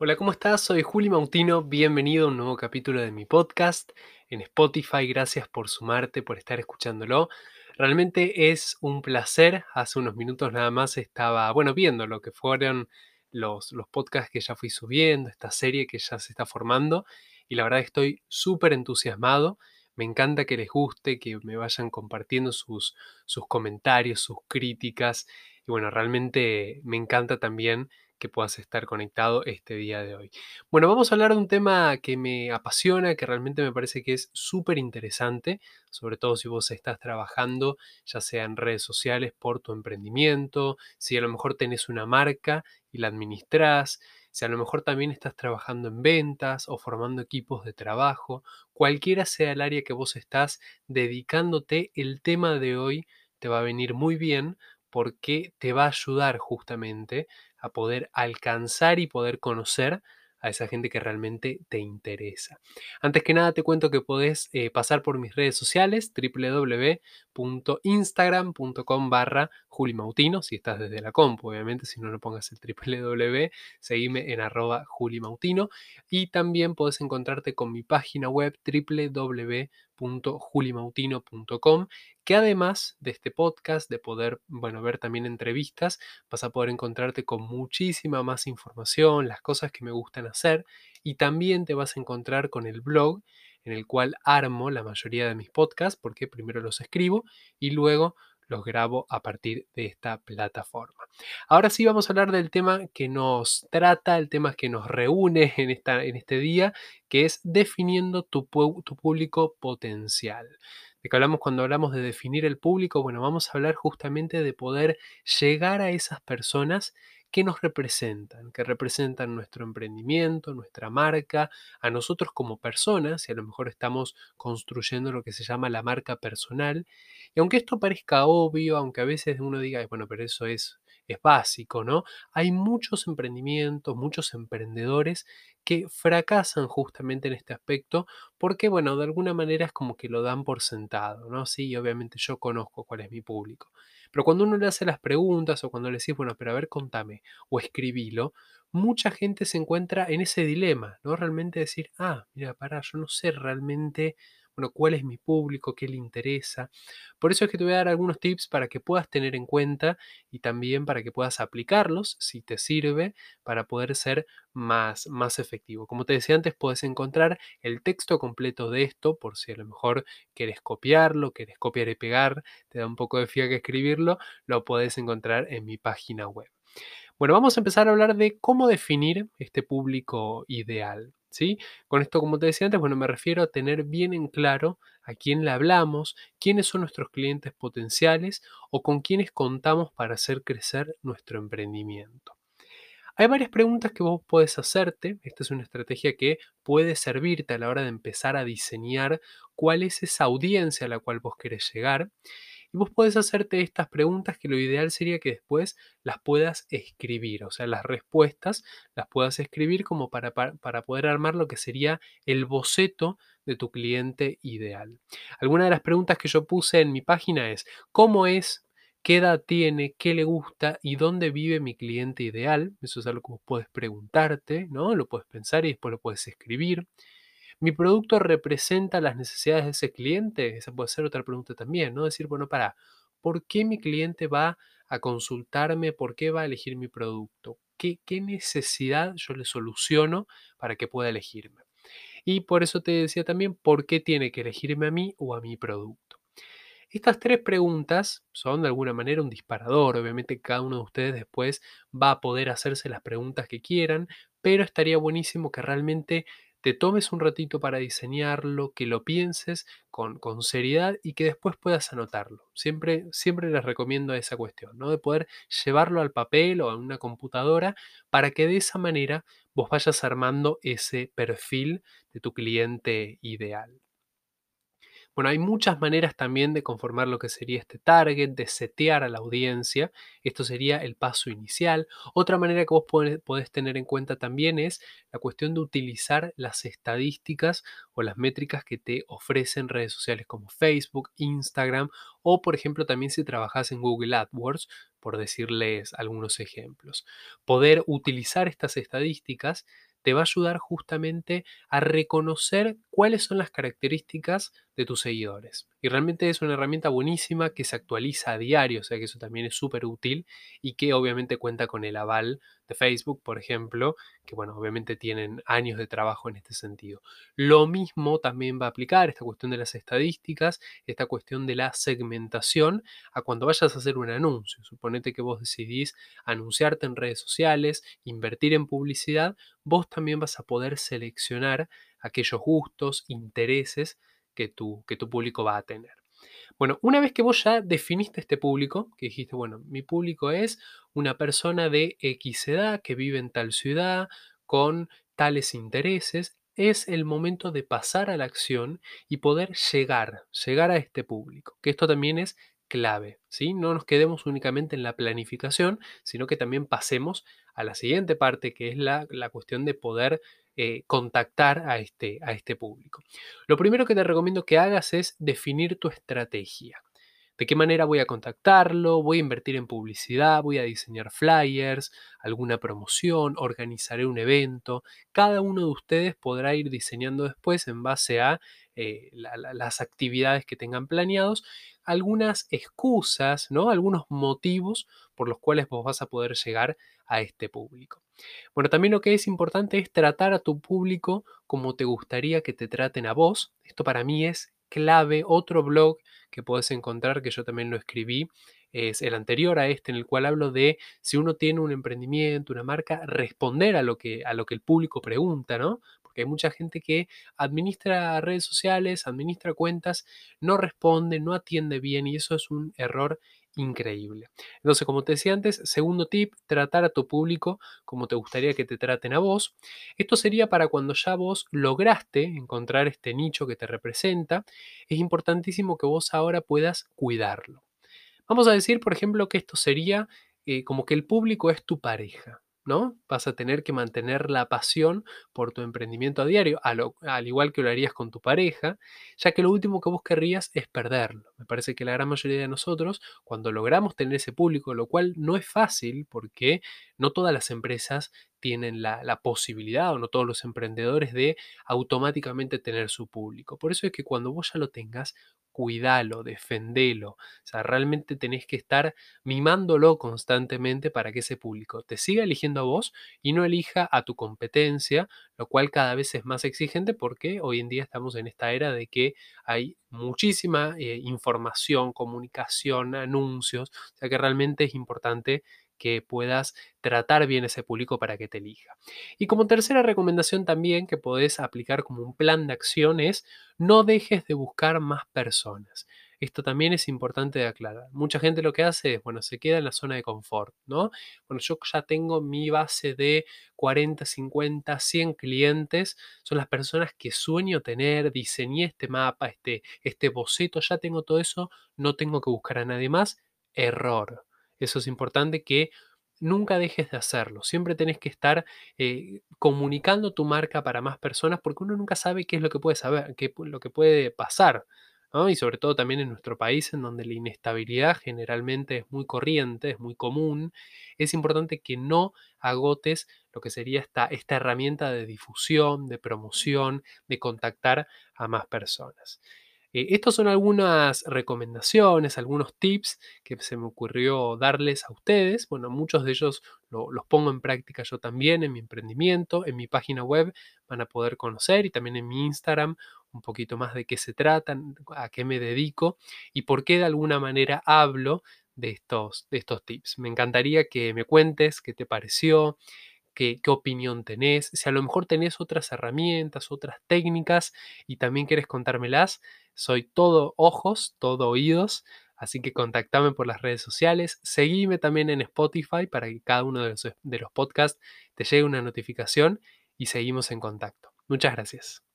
Hola, ¿cómo estás? Soy Juli Mautino, bienvenido a un nuevo capítulo de mi podcast en Spotify, gracias por sumarte, por estar escuchándolo. Realmente es un placer, hace unos minutos nada más estaba, bueno, viendo lo que fueron los, los podcasts que ya fui subiendo, esta serie que ya se está formando y la verdad estoy súper entusiasmado. Me encanta que les guste, que me vayan compartiendo sus, sus comentarios, sus críticas. Y bueno, realmente me encanta también que puedas estar conectado este día de hoy. Bueno, vamos a hablar de un tema que me apasiona, que realmente me parece que es súper interesante, sobre todo si vos estás trabajando, ya sea en redes sociales por tu emprendimiento, si a lo mejor tenés una marca y la administrás, si a lo mejor también estás trabajando en ventas o formando equipos de trabajo, cualquiera sea el área que vos estás dedicándote, el tema de hoy te va a venir muy bien porque te va a ayudar justamente a poder alcanzar y poder conocer a esa gente que realmente te interesa. Antes que nada te cuento que podés eh, pasar por mis redes sociales www.instagram.com barra julimautino, si estás desde la compu, obviamente, si no, no pongas el www, seguime en arroba julimautino y también podés encontrarte con mi página web www.julimautino.com que además de este podcast, de poder, bueno, ver también entrevistas, vas a poder encontrarte con muchísima más información, las cosas que me gustan hacer y también te vas a encontrar con el blog en el cual armo la mayoría de mis podcasts porque primero los escribo y luego los grabo a partir de esta plataforma. Ahora sí vamos a hablar del tema que nos trata, el tema que nos reúne en, esta, en este día, que es definiendo tu, tu público potencial. ¿De qué hablamos cuando hablamos de definir el público? Bueno, vamos a hablar justamente de poder llegar a esas personas que nos representan, que representan nuestro emprendimiento, nuestra marca, a nosotros como personas, y a lo mejor estamos construyendo lo que se llama la marca personal. Y aunque esto parezca obvio, aunque a veces uno diga, bueno, pero eso es, es básico, ¿no? Hay muchos emprendimientos, muchos emprendedores que fracasan justamente en este aspecto porque, bueno, de alguna manera es como que lo dan por sentado, ¿no? Sí, obviamente yo conozco cuál es mi público. Pero cuando uno le hace las preguntas o cuando le decís, bueno, pero a ver, contame o escribilo, mucha gente se encuentra en ese dilema, ¿no? Realmente decir, ah, mira, para, yo no sé realmente bueno, cuál es mi público, qué le interesa. Por eso es que te voy a dar algunos tips para que puedas tener en cuenta y también para que puedas aplicarlos si te sirve para poder ser más, más efectivo. Como te decía antes, puedes encontrar el texto completo de esto por si a lo mejor quieres copiarlo, quieres copiar y pegar, te da un poco de que escribirlo, lo puedes encontrar en mi página web. Bueno, vamos a empezar a hablar de cómo definir este público ideal. ¿Sí? Con esto, como te decía antes, bueno, me refiero a tener bien en claro a quién le hablamos, quiénes son nuestros clientes potenciales o con quiénes contamos para hacer crecer nuestro emprendimiento. Hay varias preguntas que vos puedes hacerte. Esta es una estrategia que puede servirte a la hora de empezar a diseñar cuál es esa audiencia a la cual vos querés llegar. Y vos podés hacerte estas preguntas que lo ideal sería que después las puedas escribir, o sea, las respuestas las puedas escribir como para, para, poder armar lo que sería el boceto de tu cliente ideal. Alguna de las preguntas que yo puse en mi página es, ¿cómo es qué edad tiene, qué le gusta y dónde vive mi cliente ideal. Eso es algo que vos puedes preguntarte, ¿no? Lo puedes pensar y después lo puedes escribir. ¿Mi producto representa las necesidades de ese cliente? Esa puede ser otra pregunta también, ¿no? Decir, bueno, para, ¿por qué mi cliente va a consultarme? ¿Por qué va a elegir mi producto? ¿Qué, qué necesidad yo le soluciono para que pueda elegirme? Y por eso te decía también, ¿por qué tiene que elegirme a mí o a mi producto? Estas tres preguntas son de alguna manera un disparador. Obviamente cada uno de ustedes después va a poder hacerse las preguntas que quieran, pero estaría buenísimo que realmente te tomes un ratito para diseñarlo, que lo pienses con, con, seriedad y que después puedas anotarlo. Siempre, siempre les recomiendo esa cuestión, ¿no? De poder llevarlo al papel o a una computadora para que de esa manera vos vayas armando ese perfil de tu cliente ideal. Bueno, hay muchas maneras también de conformar lo que sería este target, de setear a la audiencia. Esto sería el paso inicial. Otra manera que vos podés tener en cuenta también es la cuestión de utilizar las estadísticas o las métricas que te ofrecen redes sociales como Facebook, Instagram o por ejemplo también si trabajas en Google AdWords, por decirles algunos ejemplos. Poder utilizar estas estadísticas te va a ayudar justamente a reconocer cuáles son las características de tus seguidores. Y realmente es una herramienta buenísima que se actualiza a diario, o sea que eso también es súper útil y que obviamente cuenta con el aval de Facebook, por ejemplo, que bueno, obviamente tienen años de trabajo en este sentido. Lo mismo también va a aplicar esta cuestión de las estadísticas, esta cuestión de la segmentación a cuando vayas a hacer un anuncio. Suponete que vos decidís anunciarte en redes sociales, invertir en publicidad, vos también vas a poder seleccionar aquellos gustos, intereses que tu, que tu público va a tener. Bueno, una vez que vos ya definiste este público, que dijiste, bueno, mi público es una persona de X edad que vive en tal ciudad, con tales intereses, es el momento de pasar a la acción y poder llegar, llegar a este público, que esto también es clave, ¿sí? No nos quedemos únicamente en la planificación, sino que también pasemos a la siguiente parte, que es la, la cuestión de poder eh, contactar a este, a este público. Lo primero que te recomiendo que hagas es definir tu estrategia. ¿De qué manera voy a contactarlo? ¿Voy a invertir en publicidad? ¿Voy a diseñar flyers? ¿Alguna promoción? ¿Organizaré un evento? Cada uno de ustedes podrá ir diseñando después en base a eh, las actividades que tengan planeados algunas excusas, ¿no? algunos motivos por los cuales vos vas a poder llegar a este público. Bueno, también lo que es importante es tratar a tu público como te gustaría que te traten a vos. Esto para mí es clave. Otro blog que puedes encontrar, que yo también lo escribí, es el anterior a este, en el cual hablo de si uno tiene un emprendimiento, una marca, responder a lo que, a lo que el público pregunta, ¿no? Porque hay mucha gente que administra redes sociales, administra cuentas, no responde, no atiende bien y eso es un error increíble. Entonces, como te decía antes, segundo tip, tratar a tu público como te gustaría que te traten a vos. Esto sería para cuando ya vos lograste encontrar este nicho que te representa, es importantísimo que vos ahora puedas cuidarlo. Vamos a decir, por ejemplo, que esto sería eh, como que el público es tu pareja. ¿No? Vas a tener que mantener la pasión por tu emprendimiento a diario, al igual que lo harías con tu pareja, ya que lo último que vos querrías es perderlo. Me parece que la gran mayoría de nosotros, cuando logramos tener ese público, lo cual no es fácil porque no todas las empresas tienen la, posibilidad o no todos los emprendedores de automáticamente tener su público. Por eso es que cuando vos ya lo tengas, cuídalo, defendelo. O sea, realmente tenés que estar mimándolo constantemente para que ese público te siga eligiendo a vos y no elija a tu competencia, lo cual cada vez es más exigente porque hoy en día estamos en esta era de que hay muchísima eh, información, comunicación, anuncios, o sea que realmente es importante que puedas tratar bien ese público para que te elija. Y como tercera recomendación también que podés aplicar como un plan de acción es no dejes de buscar más personas. Esto también es importante de aclarar. Mucha gente lo que hace es, bueno, se queda en la zona de confort, ¿no? Bueno, yo ya tengo mi base de 40, 50, 100 clientes, son las personas que sueño tener, diseñé este mapa, este, este boceto, ya tengo todo eso, no tengo que buscar a nadie más. Error. Eso es importante que nunca dejes de hacerlo. Siempre tenés que estar eh, comunicando tu marca para más personas porque uno nunca sabe qué es lo que puede saber, qué lo que puede pasar. Y sobre todo también en nuestro país, en donde la inestabilidad generalmente es muy corriente, es muy común, es importante que no agotes lo que sería esta, esta herramienta de difusión, de promoción, de contactar a más personas. Eh, estos son algunas recomendaciones, algunos tips que se me ocurrió darles a ustedes. Bueno, muchos de ellos los pongo en práctica yo también en mi emprendimiento, en mi página web van a poder conocer y también en mi Instagram un poquito más de qué se tratan, a qué me dedico y por qué de alguna manera hablo de estos, de estos tips. Me encantaría que me cuentes qué te pareció, qué, opinión tenés, si a lo mejor tenés otras herramientas, otras técnicas y también quieres contármelas, soy todo ojos, todo oídos, así que contactame por las redes sociales, seguime también en Spotify para que cada uno de los, de los podcasts te llegue una notificación y seguimos en contacto. Muchas gracias.